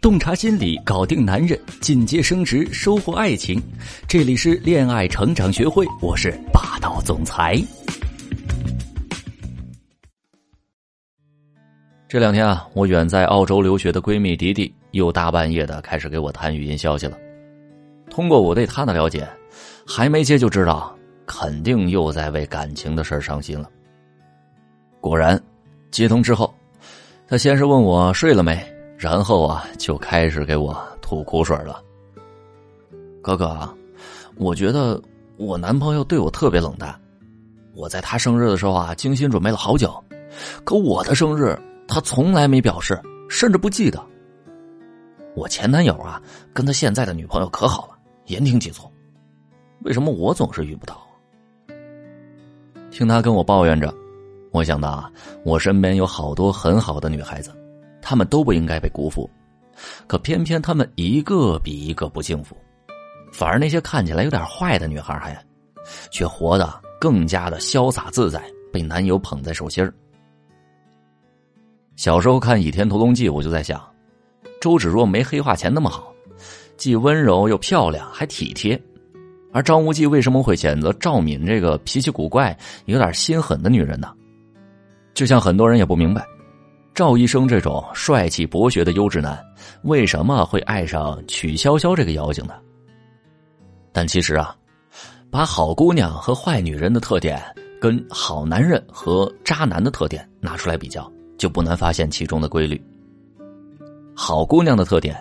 洞察心理，搞定男人，进阶升职，收获爱情。这里是恋爱成长学会，我是霸道总裁。这两天啊，我远在澳洲留学的闺蜜迪迪又大半夜的开始给我弹语音消息了。通过我对她的了解，还没接就知道，肯定又在为感情的事伤心了。果然，接通之后，她先是问我睡了没。然后啊，就开始给我吐苦水了。哥哥，我觉得我男朋友对我特别冷淡。我在他生日的时候啊，精心准备了好久，可我的生日他从来没表示，甚至不记得。我前男友啊，跟他现在的女朋友可好了，言听计从。为什么我总是遇不到？听他跟我抱怨着，我想到啊，我身边有好多很好的女孩子。他们都不应该被辜负，可偏偏他们一个比一个不幸福，反而那些看起来有点坏的女孩还，却活得更加的潇洒自在，被男友捧在手心儿。小时候看《倚天屠龙记》，我就在想，周芷若没黑化前那么好，既温柔又漂亮，还体贴，而张无忌为什么会选择赵敏这个脾气古怪、有点心狠的女人呢？就像很多人也不明白。赵医生这种帅气博学的优质男，为什么会爱上曲筱绡这个妖精呢？但其实啊，把好姑娘和坏女人的特点跟好男人和渣男的特点拿出来比较，就不难发现其中的规律。好姑娘的特点：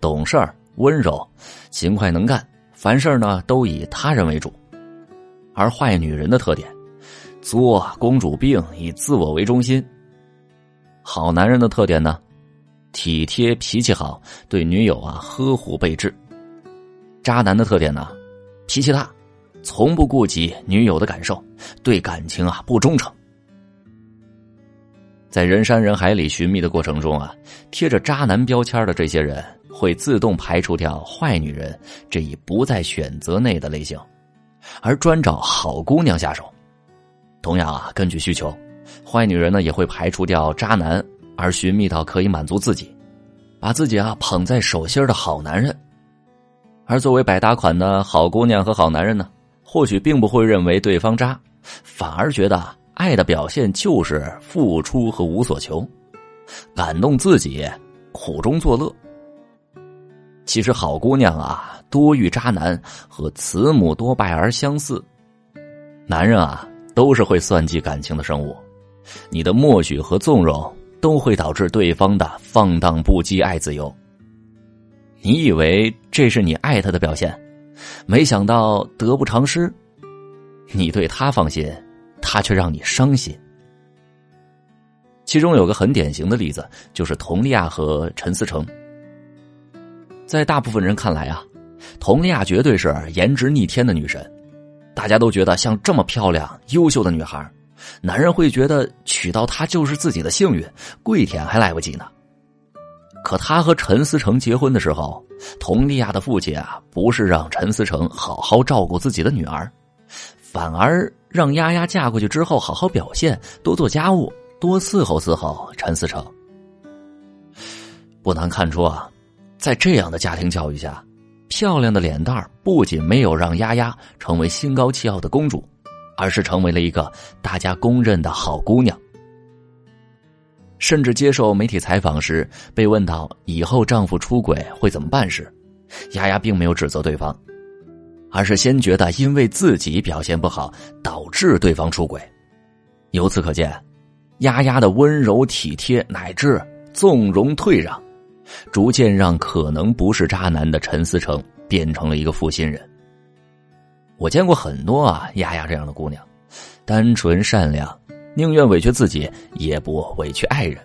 懂事儿、温柔、勤快能干，凡事呢都以他人为主；而坏女人的特点：作、公主病，以自我为中心。好男人的特点呢，体贴脾气好，对女友啊呵护备至。渣男的特点呢，脾气大，从不顾及女友的感受，对感情啊不忠诚。在人山人海里寻觅的过程中啊，贴着渣男标签的这些人会自动排除掉坏女人这一不在选择内的类型，而专找好姑娘下手。同样啊，根据需求。坏女人呢也会排除掉渣男，而寻觅到可以满足自己、把自己啊捧在手心的好男人。而作为百搭款的好姑娘和好男人呢，或许并不会认为对方渣，反而觉得爱的表现就是付出和无所求，感动自己，苦中作乐。其实好姑娘啊，多遇渣男和慈母多败儿相似，男人啊都是会算计感情的生物。你的默许和纵容都会导致对方的放荡不羁、爱自由。你以为这是你爱他的表现，没想到得不偿失。你对他放心，他却让你伤心。其中有个很典型的例子，就是佟丽娅和陈思成。在大部分人看来啊，佟丽娅绝对是颜值逆天的女神，大家都觉得像这么漂亮、优秀的女孩。男人会觉得娶到她就是自己的幸运，跪舔还来不及呢。可他和陈思成结婚的时候，佟丽娅的父亲啊，不是让陈思成好好照顾自己的女儿，反而让丫丫嫁过去之后好好表现，多做家务，多伺候伺候陈思成。不难看出啊，在这样的家庭教育下，漂亮的脸蛋不仅没有让丫丫成为心高气傲的公主。而是成为了一个大家公认的好姑娘。甚至接受媒体采访时，被问到以后丈夫出轨会怎么办时，丫丫并没有指责对方，而是先觉得因为自己表现不好导致对方出轨。由此可见，丫丫的温柔体贴乃至纵容退让，逐渐让可能不是渣男的陈思成变成了一个负心人。我见过很多啊，丫丫这样的姑娘，单纯善良，宁愿委屈自己也不委屈爱人。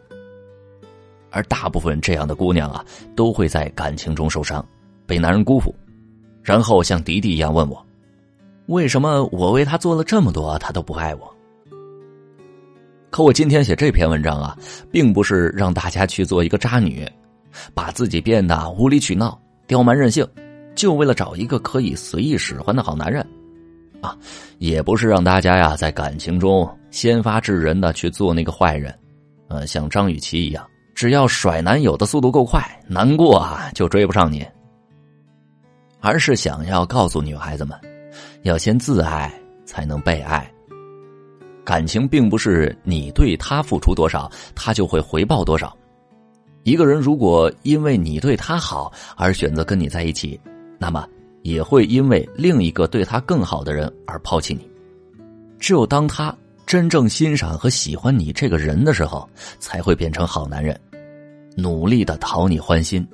而大部分这样的姑娘啊，都会在感情中受伤，被男人辜负，然后像迪迪一样问我：为什么我为他做了这么多，他都不爱我？可我今天写这篇文章啊，并不是让大家去做一个渣女，把自己变得无理取闹、刁蛮任性。就为了找一个可以随意使唤的好男人，啊，也不是让大家呀在感情中先发制人的去做那个坏人，呃，像张雨绮一样只要甩男友的速度够快，难过啊就追不上你。而是想要告诉女孩子们，要先自爱才能被爱。感情并不是你对他付出多少，他就会回报多少。一个人如果因为你对他好而选择跟你在一起，那么也会因为另一个对他更好的人而抛弃你。只有当他真正欣赏和喜欢你这个人的时候，才会变成好男人，努力的讨你欢心。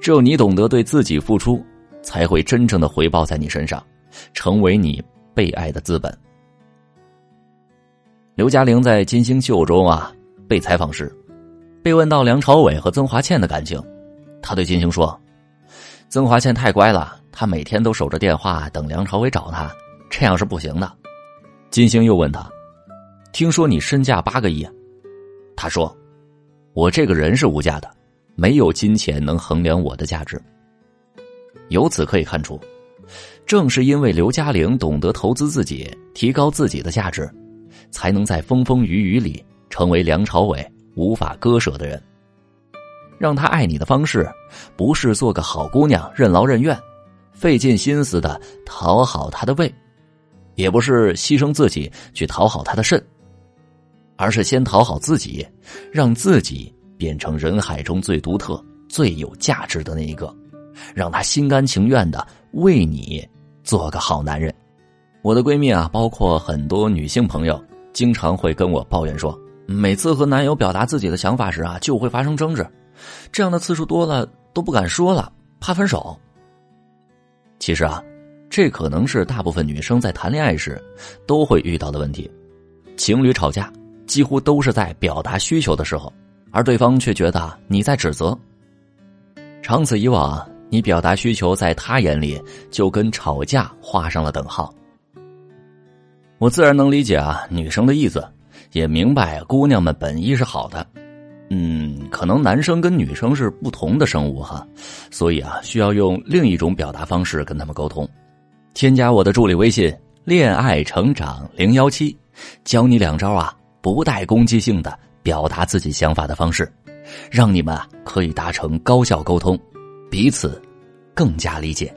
只有你懂得对自己付出，才会真正的回报在你身上，成为你被爱的资本。刘嘉玲在《金星秀》中啊被采访时，被问到梁朝伟和曾华倩的感情，他对金星说：“曾华倩太乖了，她每天都守着电话等梁朝伟找她，这样是不行的。”金星又问他：“听说你身价八个亿？”他说：“我这个人是无价的，没有金钱能衡量我的价值。”由此可以看出，正是因为刘嘉玲懂得投资自己，提高自己的价值，才能在风风雨雨里成为梁朝伟无法割舍的人。让他爱你的方式，不是做个好姑娘任劳任怨，费尽心思的讨好他的胃。也不是牺牲自己去讨好他的肾，而是先讨好自己，让自己变成人海中最独特、最有价值的那一个，让他心甘情愿的为你做个好男人。我的闺蜜啊，包括很多女性朋友，经常会跟我抱怨说，每次和男友表达自己的想法时啊，就会发生争执，这样的次数多了都不敢说了，怕分手。其实啊。这可能是大部分女生在谈恋爱时都会遇到的问题。情侣吵架几乎都是在表达需求的时候，而对方却觉得你在指责。长此以往，你表达需求在他眼里就跟吵架画上了等号。我自然能理解啊女生的意思，也明白姑娘们本意是好的。嗯，可能男生跟女生是不同的生物哈，所以啊需要用另一种表达方式跟他们沟通。添加我的助理微信“恋爱成长零幺七”，教你两招啊，不带攻击性的表达自己想法的方式，让你们啊可以达成高效沟通，彼此更加理解。